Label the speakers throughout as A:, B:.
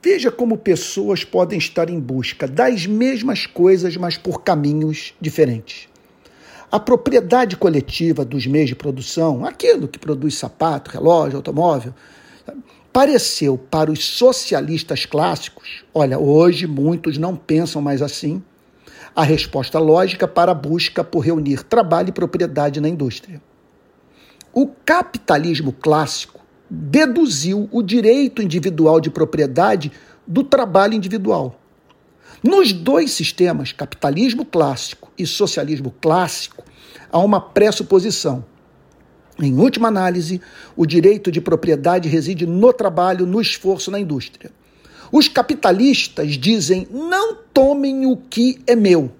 A: Veja como pessoas podem estar em busca das mesmas coisas, mas por caminhos diferentes. A propriedade coletiva dos meios de produção, aquilo que produz sapato, relógio, automóvel, pareceu para os socialistas clássicos, olha, hoje muitos não pensam mais assim, a resposta lógica para a busca por reunir trabalho e propriedade na indústria. O capitalismo clássico deduziu o direito individual de propriedade do trabalho individual. Nos dois sistemas, capitalismo clássico e socialismo clássico, há uma pressuposição. Em última análise, o direito de propriedade reside no trabalho, no esforço, na indústria. Os capitalistas dizem: não tomem o que é meu.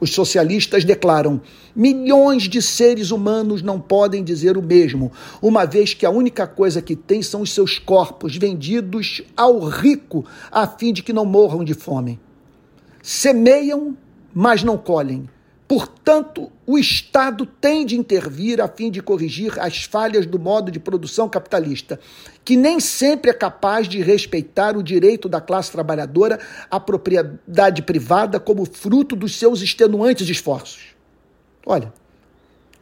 A: Os socialistas declaram: milhões de seres humanos não podem dizer o mesmo, uma vez que a única coisa que têm são os seus corpos vendidos ao rico a fim de que não morram de fome. Semeiam, mas não colhem. Portanto, o Estado tem de intervir a fim de corrigir as falhas do modo de produção capitalista, que nem sempre é capaz de respeitar o direito da classe trabalhadora à propriedade privada como fruto dos seus extenuantes esforços. Olha,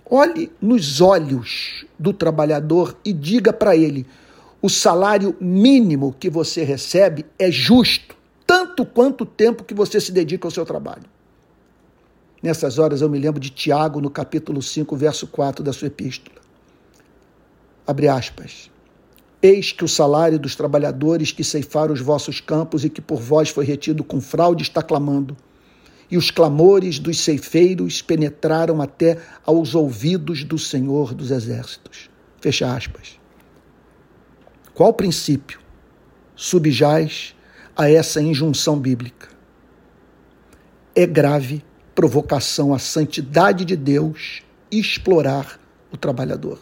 A: olhe nos olhos do trabalhador e diga para ele: o salário mínimo que você recebe é justo, tanto quanto o tempo que você se dedica ao seu trabalho. Nessas horas eu me lembro de Tiago, no capítulo 5, verso 4 da sua epístola. Abre aspas. Eis que o salário dos trabalhadores que ceifaram os vossos campos e que por vós foi retido com fraude está clamando, e os clamores dos ceifeiros penetraram até aos ouvidos do Senhor dos Exércitos. Fecha aspas. Qual princípio subjaz a essa injunção bíblica? É grave provocação à santidade de Deus explorar o trabalhador.